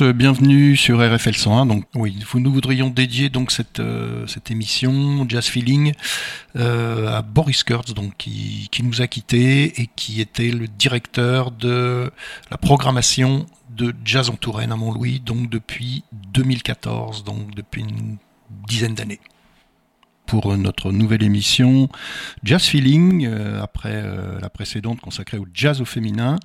Euh, bienvenue sur RFL 101. Donc oui, nous voudrions dédier donc cette, euh, cette émission Jazz Feeling euh, à Boris Kurtz, donc qui, qui nous a quittés et qui était le directeur de la programmation de Jazz en Touraine à Montlouis, donc depuis 2014, donc depuis une dizaine d'années pour notre nouvelle émission Jazz Feeling, euh, après euh, la précédente consacrée au jazz au féminin.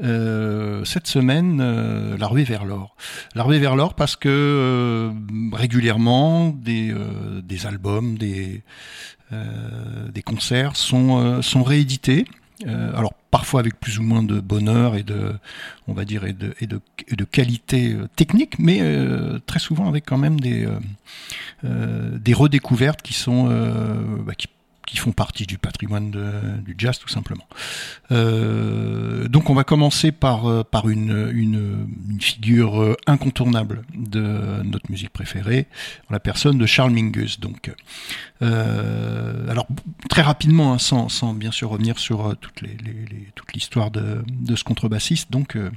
Euh, cette semaine, euh, la ruée vers l'or. La ruée vers l'or parce que euh, régulièrement, des, des albums, des, des concerts sont, sont réédités. alors parfois avec plus ou moins de bonheur et de, on va dire, et de, et de, et de qualité technique, mais euh, très souvent avec quand même des, euh, euh, des redécouvertes qui sont, bah, qui, font partie du patrimoine du jazz tout simplement. donc on va commencer par, une, figure incontournable de notre musique préférée, la personne de Charles Mingus. Alors très rapidement, hein, sans, bien sûr revenir sur toute l'histoire de, ce contrebassiste, donc euh,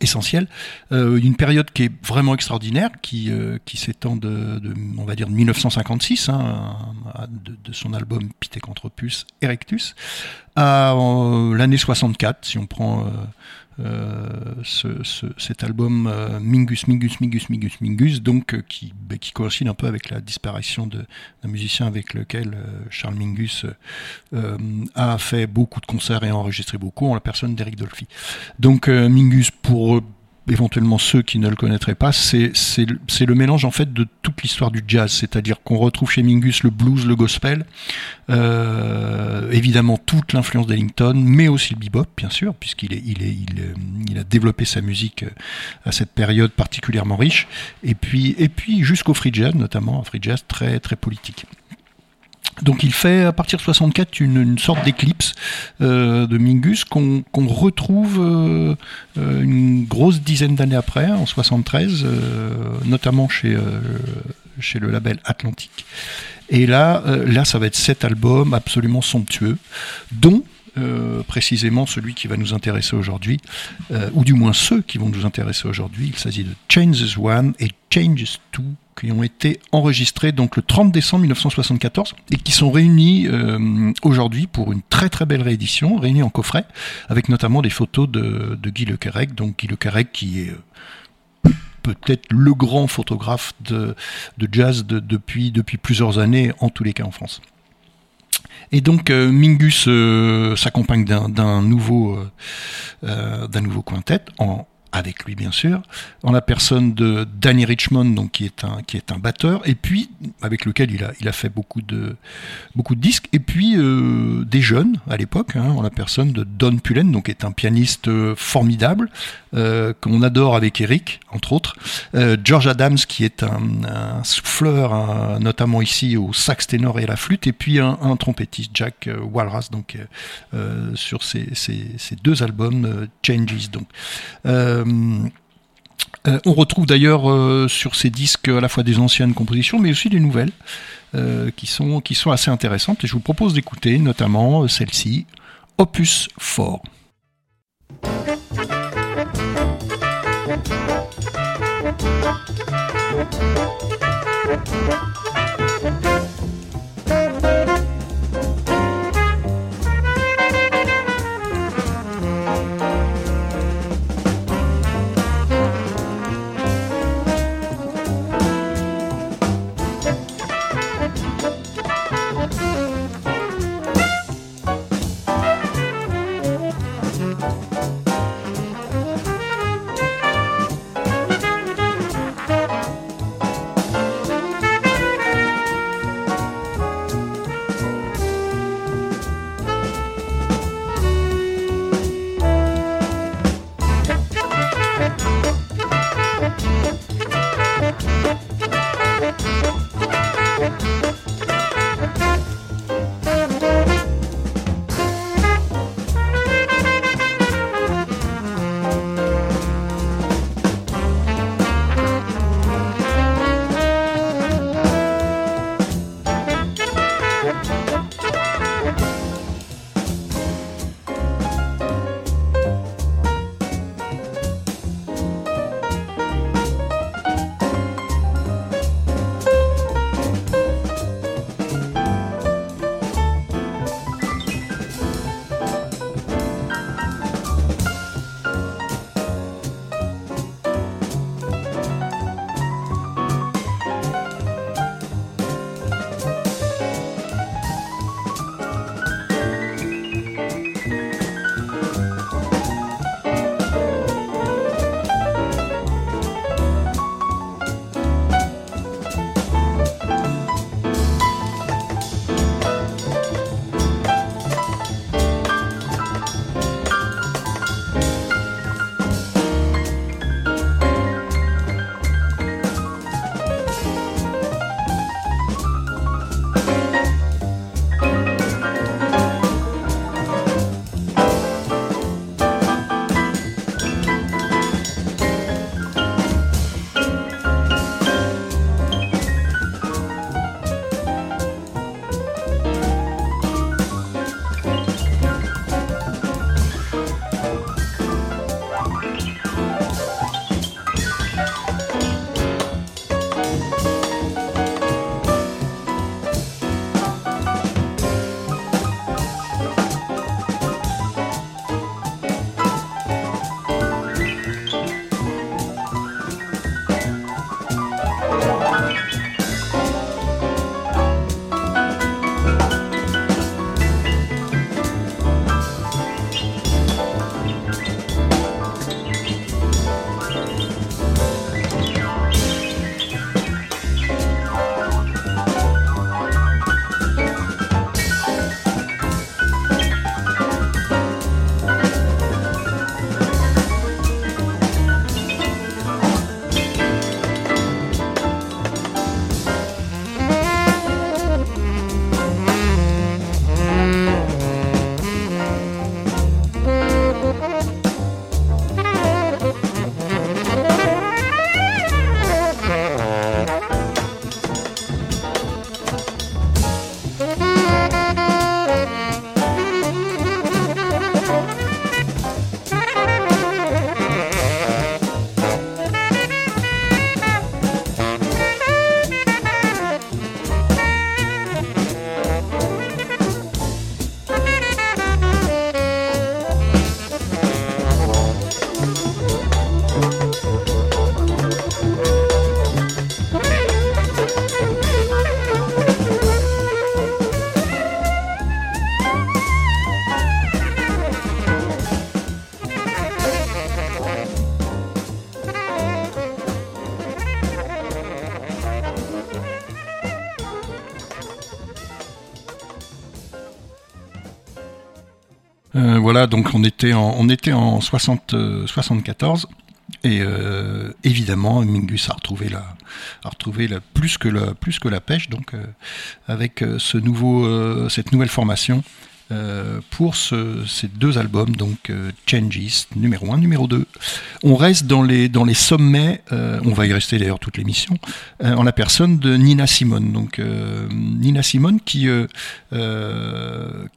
essentiel. Euh, une période qui est vraiment extraordinaire, qui, euh, qui s'étend de, on va dire, de 1956, hein, de, de, son album Pithecanthropus Erectus, à l'année 64, si on prend euh, ce, cet album euh, Mingus, Mingus, Mingus, Mingus, Mingus, donc euh, qui, bah, qui coïncide un peu avec la disparition d'un musicien avec lequel Charles Mingus a fait beaucoup de concerts et enregistré beaucoup, en la personne d'Eric Dolphy. Donc Mingus, pour éventuellement ceux qui ne le connaîtraient pas, c'est le mélange en fait de toute l'histoire du jazz, c'est-à-dire qu'on retrouve chez Mingus le blues, le gospel, euh, évidemment toute l'influence d'Ellington, mais aussi le bebop bien sûr, puisqu'il il, a développé sa musique euh, à cette période particulièrement riche, et puis, et puis jusqu'au free jazz notamment, un free jazz très très politique. Donc il fait à partir de 64 une, une sorte d'éclipse euh, de Mingus qu'on qu retrouve euh, une grosse dizaine d'années après, en 73, euh, notamment chez, euh, le label Atlantique. Et là, euh, là, ça va être cet album absolument somptueux, dont euh, précisément celui qui va nous intéresser aujourd'hui, euh, ou du moins ceux qui vont nous intéresser aujourd'hui. Il s'agit de Changes One et Changes Two, qui ont été enregistrés donc le 30 décembre 1974 et qui sont réunis euh, aujourd'hui pour une très très belle réédition, réunis en coffret, avec notamment des photos de, Guy Le Quérec, donc Guy Le qui est peut-être le grand photographe de, jazz de, depuis, depuis plusieurs années, en tous les cas en France. Et donc euh, Mingus euh, s'accompagne d'un nouveau euh, d'un nouveau quintet en avec lui bien sûr, en la personne de Danny Richmond, donc qui est un qui est un batteur, et puis avec lequel il a il a fait beaucoup de beaucoup de disques, et puis euh, des jeunes à l'époque, hein, en la personne de Don Pullen, donc qui est un pianiste euh, formidable euh, qu'on adore avec Eric entre autres, George Adams qui est un, souffleur, notamment ici au sax ténor et à la flûte, et puis un, trompettiste Jack Walras, donc sur ces, ces, deux albums Changes donc. Euh, euh, on retrouve d'ailleurs euh, sur ces disques à la fois des anciennes compositions, mais aussi des nouvelles, qui, sont, assez intéressantes. Et je vous propose d'écouter notamment celle-ci, Opus 4. Donc on était en, on était en 60, 74. Et euh, évidemment, Mingus a retrouvé la, a retrouvé plus que la, pêche. Donc, euh, avec euh, cette nouvelle formation pour ce, ces deux albums, donc Changes numéro 1, numéro 2. On reste dans les, dans les sommets. on va y rester d'ailleurs toute l'émission en la personne de Nina Simone. Donc, Nina Simone qui,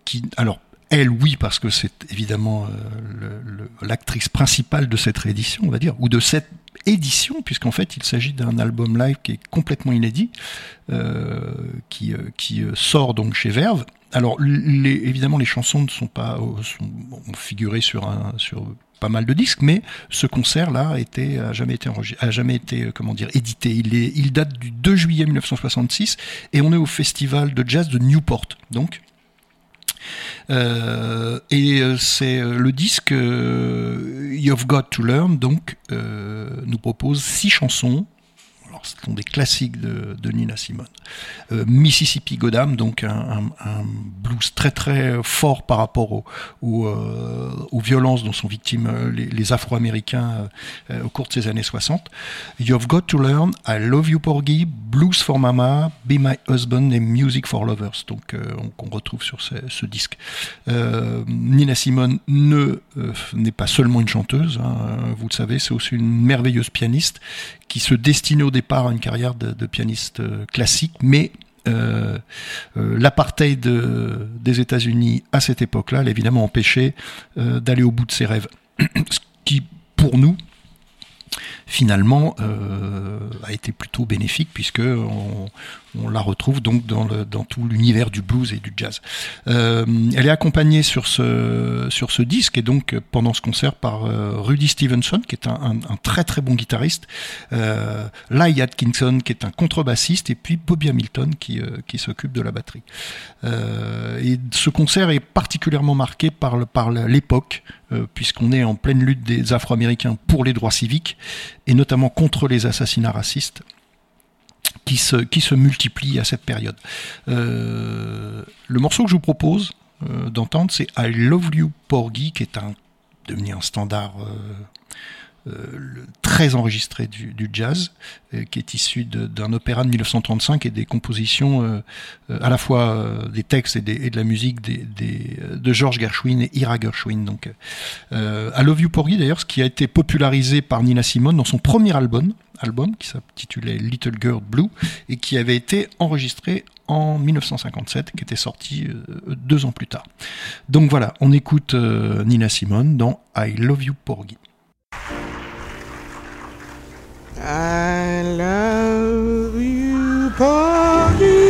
qui, alors elle, oui, parce que c'est évidemment euh, l'actrice principale de cette réédition, on va dire, ou de cette édition, puisqu'en fait il s'agit d'un album live qui est complètement inédit, euh, qui, euh, qui sort donc chez Verve. Alors évidemment les chansons ne sont pas sont, ont sur un sur pas mal de disques, mais ce concert-là a, a jamais été a jamais été comment dire édité. Il est il date du 2 juillet 1966 et on est au festival de jazz de Newport, donc euh, et euh, c'est euh, le disque You've Got to Learn, donc, nous propose six chansons ce sont des classiques de, Nina Simone. Euh, Mississippi Goddam, donc un, blues très très fort par rapport euh, aux, violences dont sont victimes euh, les, Afro-Américains au cours de ces années 60. You've Got to Learn, I Love You Porgy, Blues for Mama, Be My Husband et Music for Lovers, donc qu'on retrouve sur ce, disque. Nina Simone ne n'est pas seulement une chanteuse, hein, vous le savez, c'est aussi une merveilleuse pianiste qui se destinait au départ une carrière de, pianiste euh, classique, mais euh, euh, l'apartheid des États-Unis à cette époque-là l'a évidemment empêché d'aller au bout de ses rêves. Ce qui, pour nous, finalement a été plutôt bénéfique puisque on, la retrouve donc dans, tout l'univers du blues et du jazz. Euh, elle est accompagnée sur ce, disque et donc pendant ce concert par euh, Rudy Stevenson qui est un, très très bon guitariste, euh, Lai Atkinson qui est un contrebassiste et puis Bobby Hamilton qui, euh, s'occupe de la batterie. Euh, et ce concert est particulièrement marqué par l'époque puisqu'on est en pleine lutte des Afro-Américains pour les droits civiques et notamment contre les assassinats racistes qui se, qui se multiplient à cette période. Euh, le morceau que je vous propose euh, d'entendre, c'est I Love You Porgy, qui est un, devenu un standard euh, très enregistré du, jazz, qui est issu d'un opéra de 1935 et des compositions à la fois des textes et, de la musique de George Gershwin et Ira Gershwin. Donc, I Love You Porgy, d'ailleurs, ce qui a été popularisé par Nina Simone dans son premier album, album qui s'intitulait Little Girl Blue et qui avait été enregistré en 1957, qui était sorti euh, deux ans plus tard. Donc voilà, on écoute euh, Nina Simone dans I Love You Porgy. I love you, Porgy.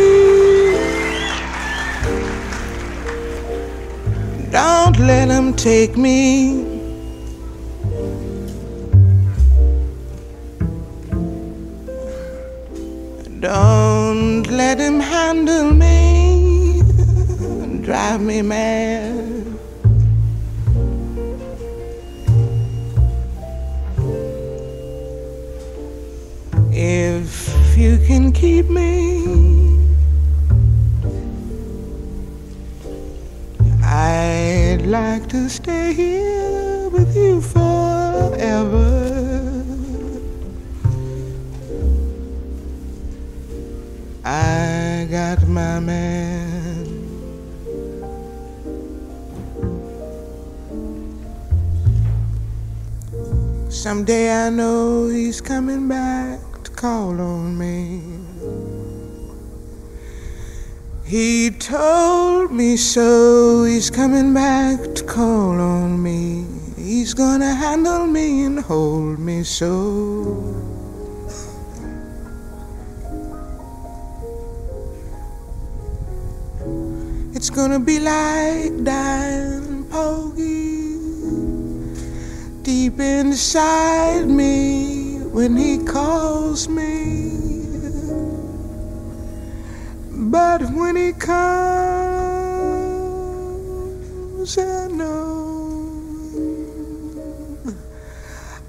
Don't let him take me. Don't let him handle me, drive me mad. If you can keep me, I'd like to stay here with you forever. I got my man. Someday I know he's coming back call on me. He told me so, he's coming back to call on me. He's gonna handle me and hold me so. It's gonna be like dying Poggy deep inside me when he calls me. But when he comes, I know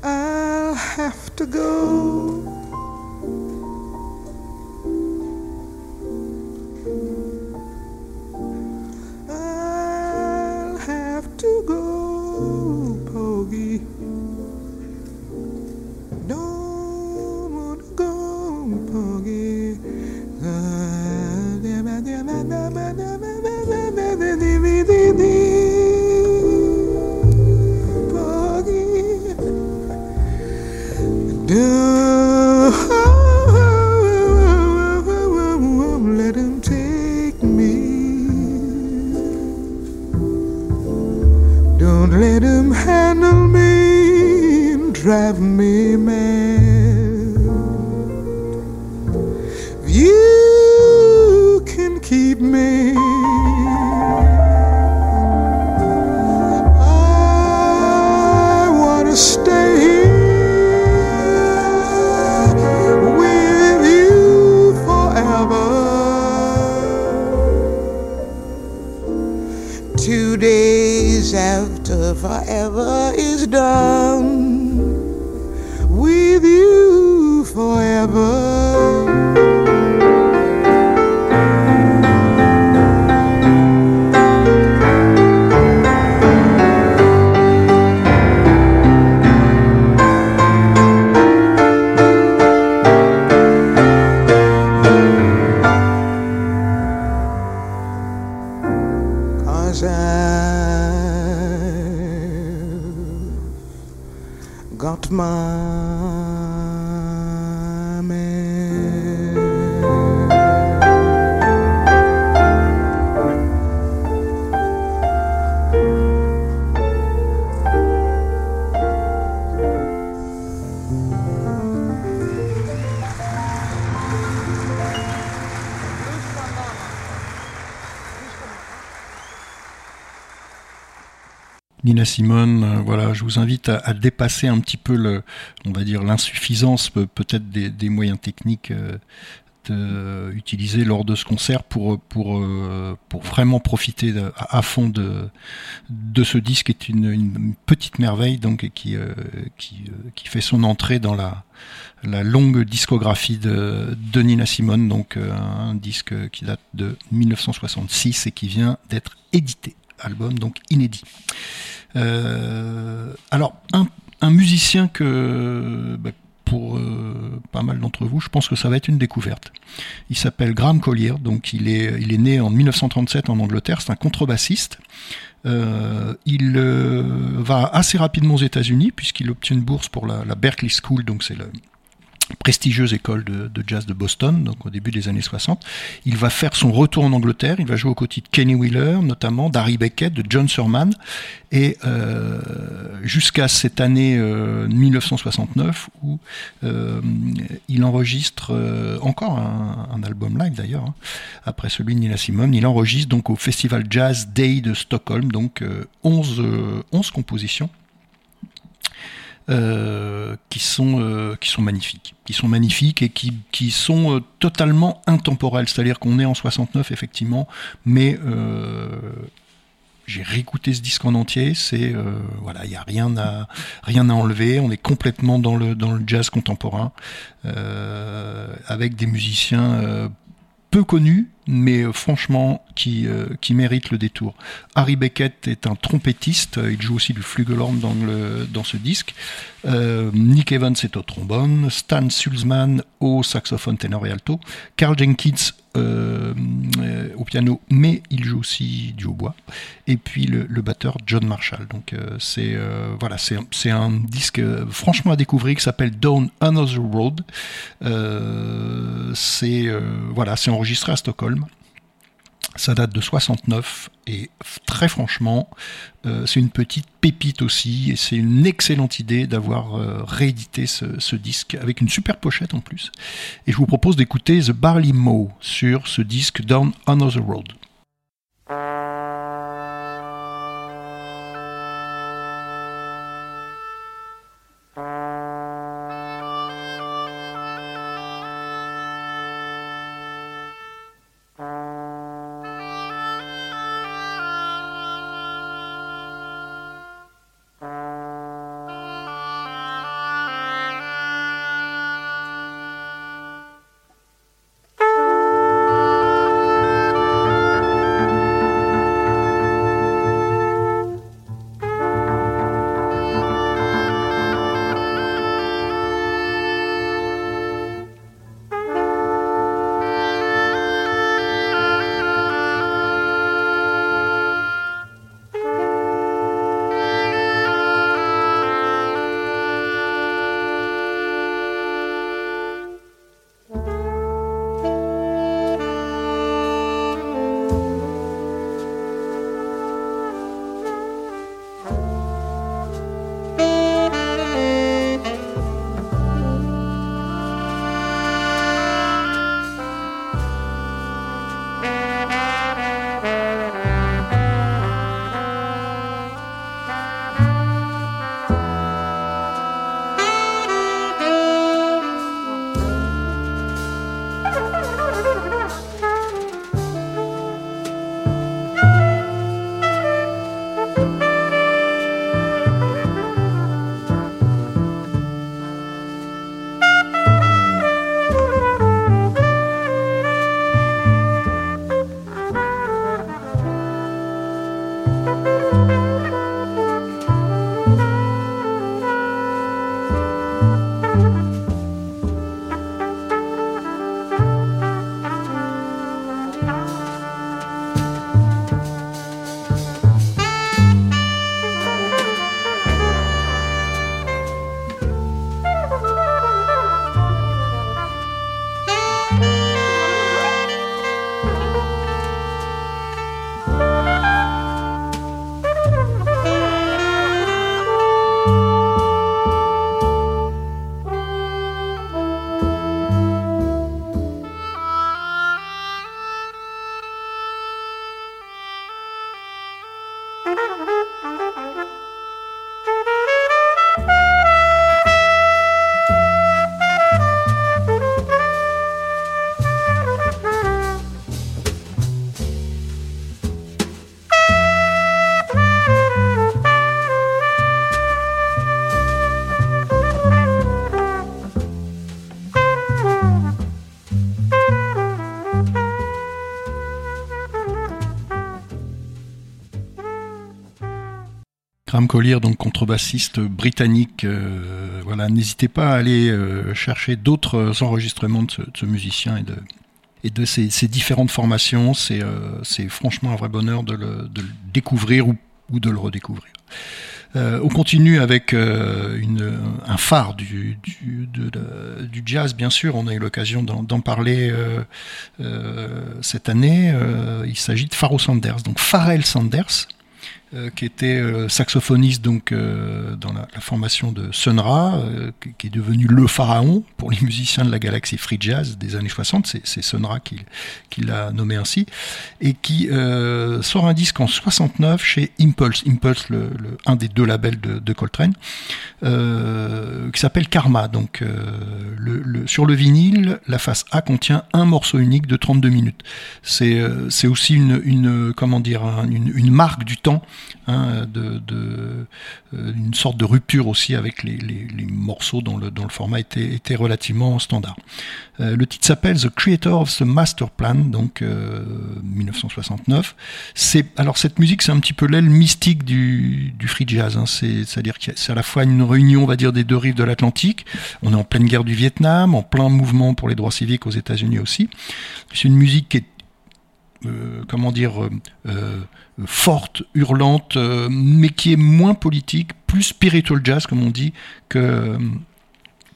I'll have to go. I'll have to go. Don't Simone, euh, voilà, je vous invite à, dépasser un petit peu on va dire l'insuffisance pe- peut-être des, moyens techniques euh, utilisés lors de ce concert pour euh, vraiment profiter à, fond de ce disque qui est une, petite merveille donc et qui qui fait son entrée dans la longue discographie de, Nina Simone, donc un disque qui date de 1966 et qui vient d'être édité, album donc inédit. Euh, alors, un, musicien que, bah, pour euh, pas mal d'entre vous, je pense que ça va être une découverte. Il s'appelle Graham Collier, donc il est, il né en 1937 en Angleterre, c'est un contrebassiste. Euh, il va assez rapidement aux États-Unis puisqu'il obtient une bourse pour la, la Berklee School, donc c'est la prestigieuse école de, jazz de Boston, donc au début des années 60. Il va faire son retour en Angleterre, il va jouer aux côtés de Kenny Wheeler, notamment d'Harry Beckett, de John Surman, et euh, jusqu'à cette année euh, 1969 où euh, il enregistre euh, encore un, album live d'ailleurs, hein, après celui de Nina Simone, il enregistre donc au Festival Jazz Day de Stockholm, donc euh, 11, euh, 11 compositions. Euh, qui sont euh, qui sont magnifiques, qui sont magnifiques et qui, qui sont euh, totalement intemporels. C'est-à-dire qu'on est en 69 effectivement, mais j'ai réécouté ce disque en entier. C'est voilà, il y a rien à rien à enlever. On est complètement dans le dans le jazz contemporain avec des musiciens peu connus, mais euh, franchement qui, euh, qui méritent le détour. Harry Beckett est un trompettiste, il joue aussi du flugelhorn dans, le, dans ce disque. Euh, Nick Evans est au trombone, Stan Sulzman au saxophone ténor et alto, Carl Jenkins euh, euh, au piano, mais il joue aussi du hautbois, et puis le, batteur John Marshall. Donc euh, c'est euh, voilà, un disque euh, franchement à découvrir qui s'appelle Down Another Road. Euh, c'est euh, voilà, c'est enregistré à Stockholm. Ça date de 69 et très franchement, euh, c'est une petite pépite aussi et c'est une excellente idée d'avoir euh, réédité ce, ce disque avec une super pochette en plus. Et je vous propose d'écouter The Barley Mow sur ce disque Down Another Road. Graham Collier, donc contrebassiste britannique. voilà, n'hésitez pas à aller chercher d'autres enregistrements de ce, musicien et de, et de ses, différentes formations. C'est franchement un vrai bonheur de le, découvrir ou, ou, de le redécouvrir. Euh, on continue avec euh, un phare du, du, du, jazz, bien sûr. On a eu l'occasion d'en parler euh, cette année. il s'agit de Pharoah Sanders. Donc Pharrell Sanders, euh, qui était euh, saxophoniste donc euh, dans la, formation de Sun Ra, qui est devenu le pharaon pour les musiciens de la galaxie free jazz des années 60. C'est Sun Ra qui, qui l'a nommé ainsi, et qui sort un disque en 69 chez Impulse, Impulse, le, un des deux labels de, de Coltrane, qui s'appelle Karma. Donc le, sur le vinyle, la face A contient un morceau unique de 32 minutes. C'est aussi une, une comment dire une, une marque du temps Hein, euh, une sorte de rupture aussi avec les, morceaux dont le, format était, relativement standard. Euh, le titre s'appelle The Creator of the Master Plan, donc 1969. Euh, alors cette musique, c'est un petit peu l'aile mystique du, free jazz. Hein, C'est-à-dire que c'est à la fois une réunion, on va dire, des deux rives de l'Atlantique. On est en pleine guerre du Vietnam, en plein mouvement pour les droits civiques aux États-Unis aussi. C'est une musique qui est comment dire, forte, hurlante, mais qui est moins politique, plus spiritual jazz, comme on dit, que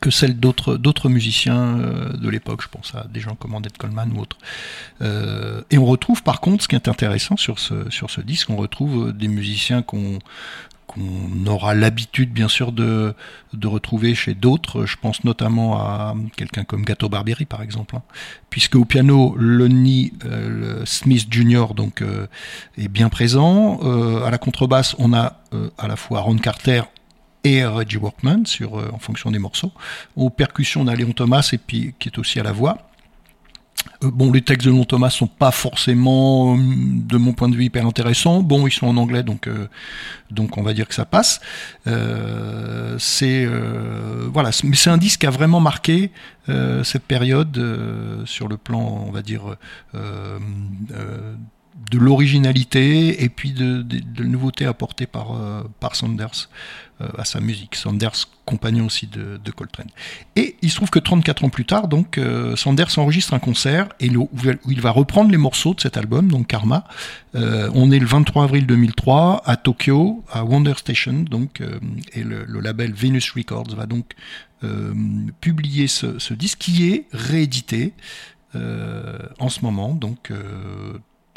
que celle d'autres d'autres musiciens de l'époque. Je pense à des gens comme Andette Coleman ou autres. et on retrouve par contre, ce qui est intéressant sur ce sur ce disque, on retrouve des musiciens qu'on qu'on aura l'habitude bien sûr de, retrouver chez d'autres. Je pense notamment à quelqu'un comme Gato Barbieri par exemple, hein. puisque au piano Lonnie euh, Smith Jr. donc euh, est bien présent. Euh, à la contrebasse, on a à la fois Ron Carter et Reggie Workman sur en fonction des morceaux. Aux percussions, on a Léon Thomas et puis qui est aussi à la voix. Euh, bon, les textes de Long Thomas sont pas forcément, euh, de mon point de vue, hyper intéressants. Bon, ils sont en anglais, donc euh, donc on va dire que ça passe. c'est voilà, mais c'est un disque qui a vraiment marqué cette période sur le plan, on va dire de l'originalité et puis de, de, de nouveautés apportées par, euh, par Sanders euh, à sa musique. Sanders, compagnon aussi de, Coltrane. Et il se trouve que 34 ans plus tard, donc, euh, Sanders enregistre un concert et où il va reprendre les morceaux de cet album, donc Karma. on est le 23 avril 2003 à Tokyo, à Wonder Station, donc, et le, le, label Venus Records va donc publier ce, ce, disque qui est réédité. en ce moment, donc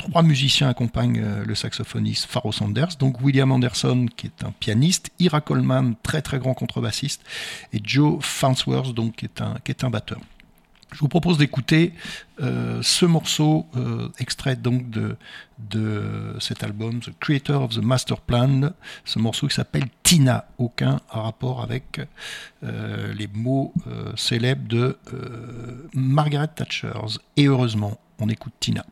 trois musiciens accompagnent euh, le saxophoniste Pharoah Sanders, donc William Anderson qui est un pianiste, Ira Coleman, très très grand contrebassiste, et Joe Farnsworth, donc qui est un, batteur. Je vous propose d'écouter euh, ce morceau euh, extrait donc de, de cet album, The Creator of the Master Plan, ce morceau qui s'appelle Tina, aucun rapport avec les mots célèbres de Margaret Thatcher. Et heureusement, on écoute Tina.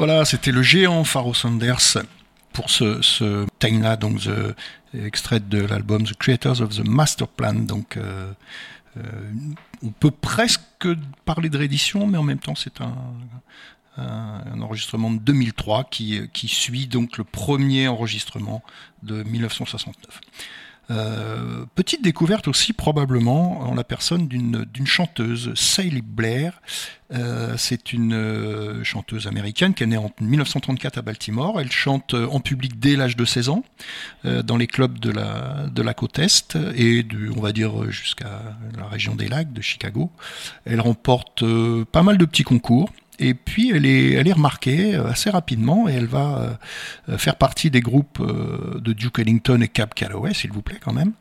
Voilà, c'était le géant Pharaoh Sanders pour ce, time-là, donc the, extrait de l'album The Creators of the Master Plan. Donc, euh, euh, on peut presque parler de réédition, mais en même temps, c'est un, un, enregistrement de 2003 qui, qui suit donc le premier enregistrement de 1969. Euh, petite découverte aussi probablement en la personne d'une chanteuse, Sally Blair. Euh, c'est une euh, chanteuse américaine qui est née en 1934 à Baltimore. Elle chante en public dès l'âge de 16 ans dans les clubs de la, de la côte Est et du, on va dire jusqu'à la région des lacs de Chicago. Elle remporte pas mal de petits concours. Et puis elle est, elle est remarquée euh, assez rapidement et elle va euh, faire partie des groupes euh, de Duke Ellington et Cab Calloway, s'il vous plaît quand même.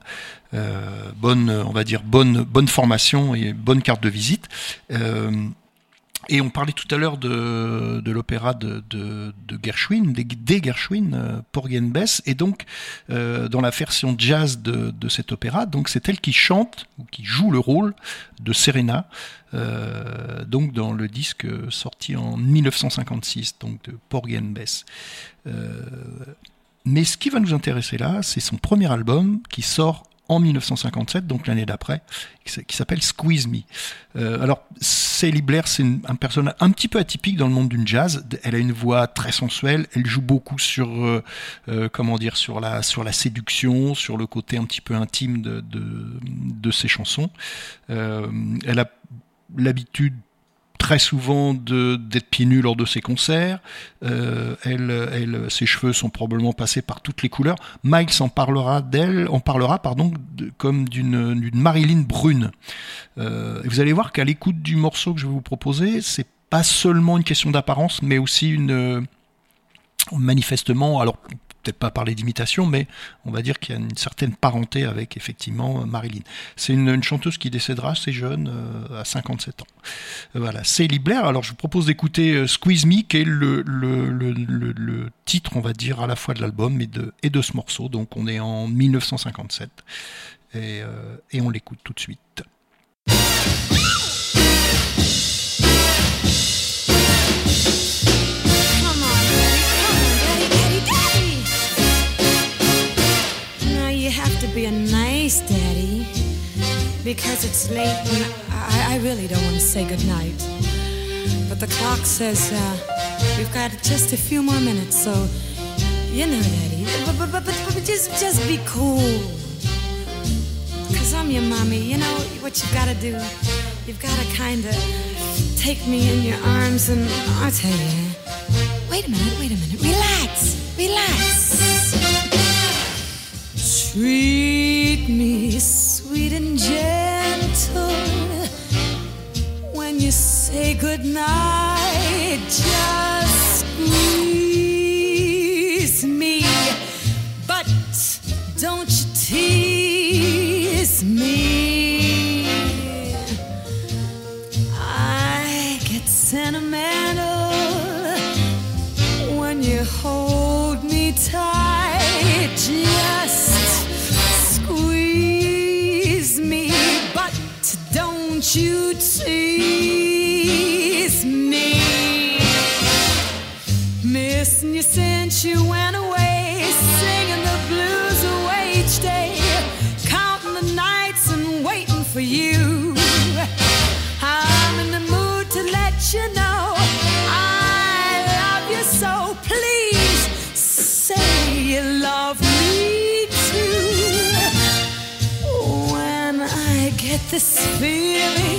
bonne, on va dire bonne, bonne formation et bonne carte de visite. Et on parlait tout à l'heure de, l'opéra de, de, de, Gershwin, des, des Gershwin, euh, Porgy Bess, et donc euh, dans la version jazz de, cet opéra, donc c'est elle qui chante ou qui joue le rôle de Serena, euh, donc dans le disque sorti en 1956, donc de Porgy Bess. Euh, mais ce qui va nous intéresser là, c'est son premier album qui sort en 1957, donc l'année d'après, qui s'appelle Squeeze Me. Euh, alors, Sally Blair, c'est un personnage un petit peu atypique dans le monde du jazz. Elle a une voix très sensuelle. Elle joue beaucoup sur, euh, euh, comment dire, sur la, sur la séduction, sur le côté un petit peu intime de, de, de ses chansons. elle a l'habitude très souvent d'être pieds nus lors de ses concerts. Euh, elle, elle, ses cheveux sont probablement passés par toutes les couleurs. Miles en parlera d'elle, on parlera pardon comme d'une Marilyn brune. Euh, vous allez voir qu'à l'écoute du morceau que je vais vous proposer, c'est pas seulement une question d'apparence, mais aussi une manifestement, alors peut-être pas parler d'imitation, mais on va dire qu'il y a une certaine parenté avec effectivement Marilyn. C'est une, chanteuse qui décédera assez jeune, euh, à 57 ans. Euh, voilà, c'est Blair. Alors je vous propose d'écouter euh, Squeeze Me, qui est le, le, le, le, titre, on va dire, à la fois de l'album et de, et de ce morceau. Donc on est en 1957 et, et on l'écoute tout de suite. Because it's late and I, I really don't want to say goodnight. But the clock says uh, we've got just a few more minutes, so you know, daddy. But, but, but, but just, just be cool. Cause I'm your mommy, you know what you've gotta do? You've gotta kinda take me in your arms and I'll tell you. Wait a minute, wait a minute. Relax, relax. Treat me sweet and gentle say goodnight. Just squeeze me, but don't you tease me. Missing you since you went away, singing the blues away each day, counting the nights and waiting for you. I'm in the mood to let you know I love you so. Please say you love me too. When I get this feeling.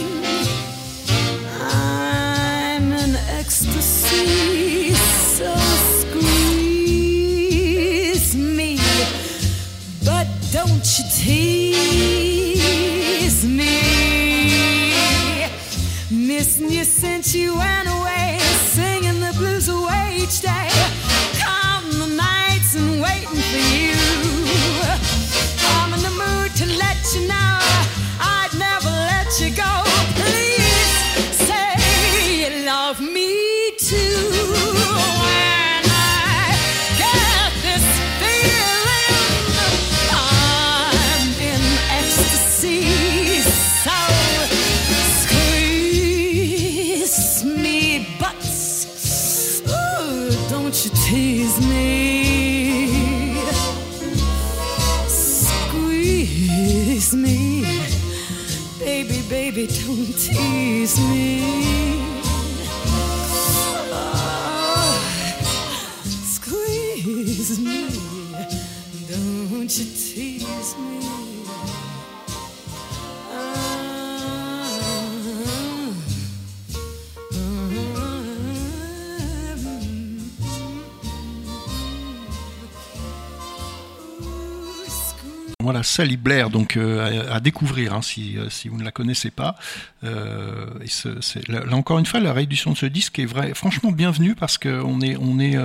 Sally Blair, donc euh, à, découvrir hein, si, euh, si vous ne la connaissez pas. Euh, là, encore une fois, la réédition de ce disque est vrai, franchement bienvenue parce qu'on est, on est,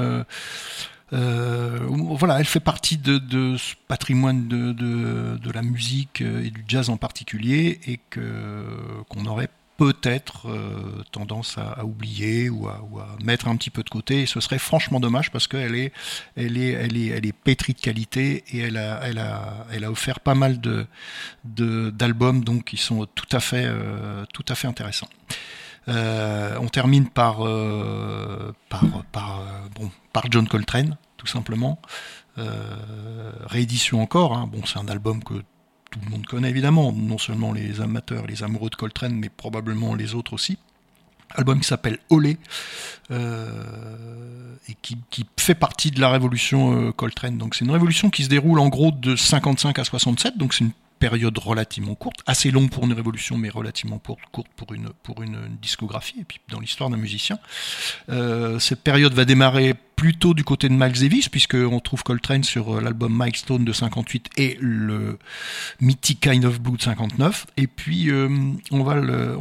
voilà, elle fait partie de, ce patrimoine de, la musique et du jazz en particulier et que qu'on aurait peut-être euh, tendance à, oublier ou à, mettre un petit peu de côté. Et ce serait franchement dommage parce qu'elle est, elle est, elle est, elle est pétrie de qualité et elle a, elle a, elle a offert pas mal de, d'albums donc qui sont tout à fait, euh, tout à fait intéressants. Euh, on termine par, par, par, bon, par John Coltrane, tout simplement. Réédition encore. hein. Bon, c'est un album que tout le monde connaît évidemment, non seulement les amateurs, les amoureux de Coltrane, mais probablement les autres aussi. Album qui s'appelle Olé euh, et qui, fait partie de la révolution euh, Coltrane. Donc c'est une révolution qui se déroule en gros de 55 à 67, donc c'est une période relativement courte, assez longue pour une révolution, mais relativement courte, pour, une, pour discographie, et puis dans l'histoire d'un musicien. Euh, cette période va démarrer plutôt du côté de Miles Davis, puisqu'on trouve Coltrane sur euh, l'album Milestone de 58 et le mythique Kind of Blue de 59. Et puis euh, on va, le,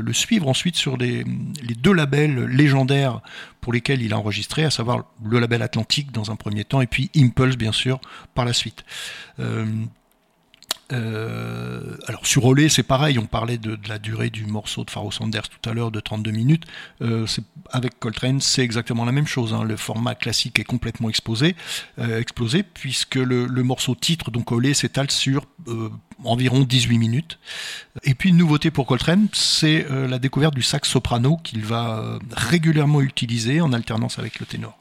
le, suivre ensuite sur les, les deux labels légendaires pour lesquels il a enregistré, à savoir le label Atlantique dans un premier temps, et puis Impulse bien sûr par la suite. Euh, euh, alors sur Olé, c'est pareil, on parlait de, la durée du morceau de Pharoah Sanders tout à l'heure de 32 minutes. Euh, avec Coltrane, c'est exactement la même chose. hein. Le format classique est complètement exposé, euh, explosé, puisque le, le morceau titre, donc Olé, s'étale sur environ 18 minutes. Et puis une nouveauté pour Coltrane, c'est la découverte du sax soprano qu'il va régulièrement utiliser en alternance avec le ténor.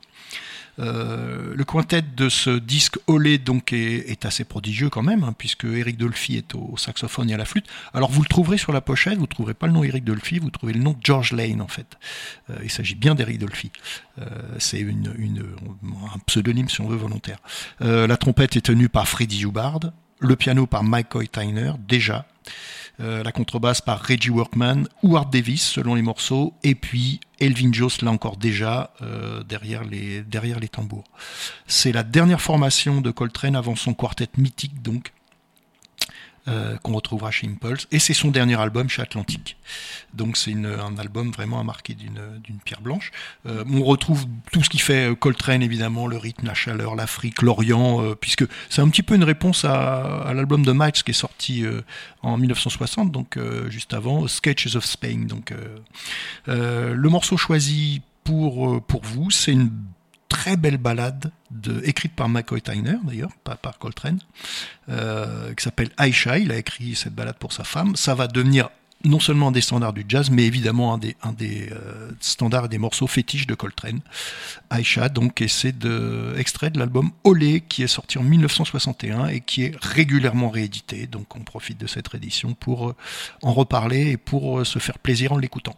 Euh, le quintet de ce disque Olé donc est, est assez prodigieux quand même, hein, puisque Eric Dolphy est au, saxophone et à la flûte. Alors vous le trouverez sur la pochette, vous ne trouverez pas le nom Eric Dolphy, vous trouvez le nom George Lane en fait. Euh, il s'agit bien d'Eric Dolphy. Euh, C'est un pseudonyme si on veut volontaire. La trompette est tenue par Freddie Hubbard, le piano par Mike Tyner déjà. Euh, la contrebasse par Reggie Workman ou Art Davis selon les morceaux, et puis Elvin Joss là encore déjà euh, derrière, les, derrière les tambours. C'est la dernière formation de Coltrane avant son quartet mythique donc euh, qu'on retrouvera chez Impulse, et c'est son dernier album chez Atlantic. Donc c'est un album vraiment à marquer d'une pierre blanche. Euh, on retrouve tout ce qui fait euh, Coltrane évidemment, le rythme, la chaleur, l'Afrique, l'Orient, puisque c'est un petit peu une réponse à, l'album de Miles qui est sorti en 1960, donc juste avant, Sketches of Spain. Donc le morceau choisi pour pour vous, c'est une très belle balade de, écrite par McCoy Tyner d'ailleurs, pas par Coltrane, euh, qui s'appelle Aisha. Il a écrit cette balade pour sa femme. Ça va devenir non seulement un des standards du jazz, mais évidemment un des, euh, standards et des morceaux fétiches de Coltrane. Aisha, donc, et c'est de, de l'album Olé, qui est sorti en 1961 et qui est régulièrement réédité. Donc, on profite de cette réédition pour euh, en reparler et pour se faire plaisir en l'écoutant.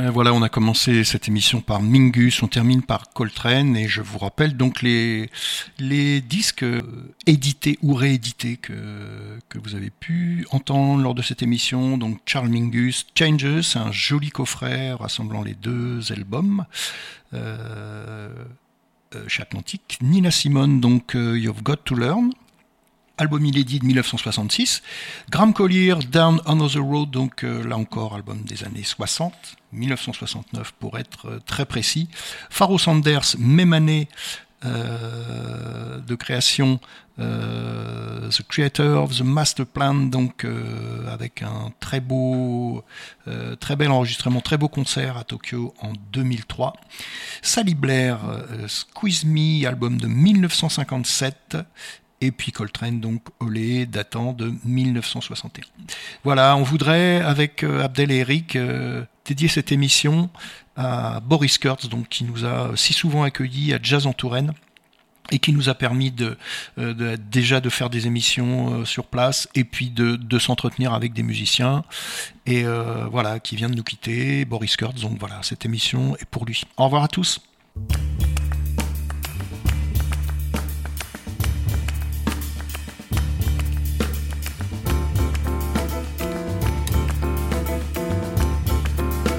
Euh, voilà, on a commencé cette émission par Mingus, on termine par Coltrane et je vous rappelle donc les, disques euh, édités ou réédités que, vous avez pu entendre lors de cette émission. Donc Charles Mingus, Changes, un joli coffret rassemblant les deux albums. Euh chez Atlantique, Nina Simone, donc You've Got to Learn, album inédit de 1966. Graham Collier, Down Another Road, donc euh, là encore, album des années 60, 1969 pour être euh, très précis. Pharaoh Sanders, même année euh, de création, The Creator of the Master Plan, donc avec un très beau, très bel enregistrement, très beau concert à Tokyo en 2003. Sally Blair, Squeeze Me, album de 1957 et puis Coltrane, donc Olé, datant de 1961. Voilà, on voudrait, avec euh, Abdel et Eric, euh, dédier cette émission à Boris Kurtz, donc, qui nous a si souvent accueillis à Jazz en Touraine et qui nous a permis de, euh, déjà de faire des émissions sur place et puis de, de s'entretenir avec des musiciens. Et voilà qui vient de nous quitter Boris Kurtz. Donc voilà cette émission est pour lui. Au revoir à tous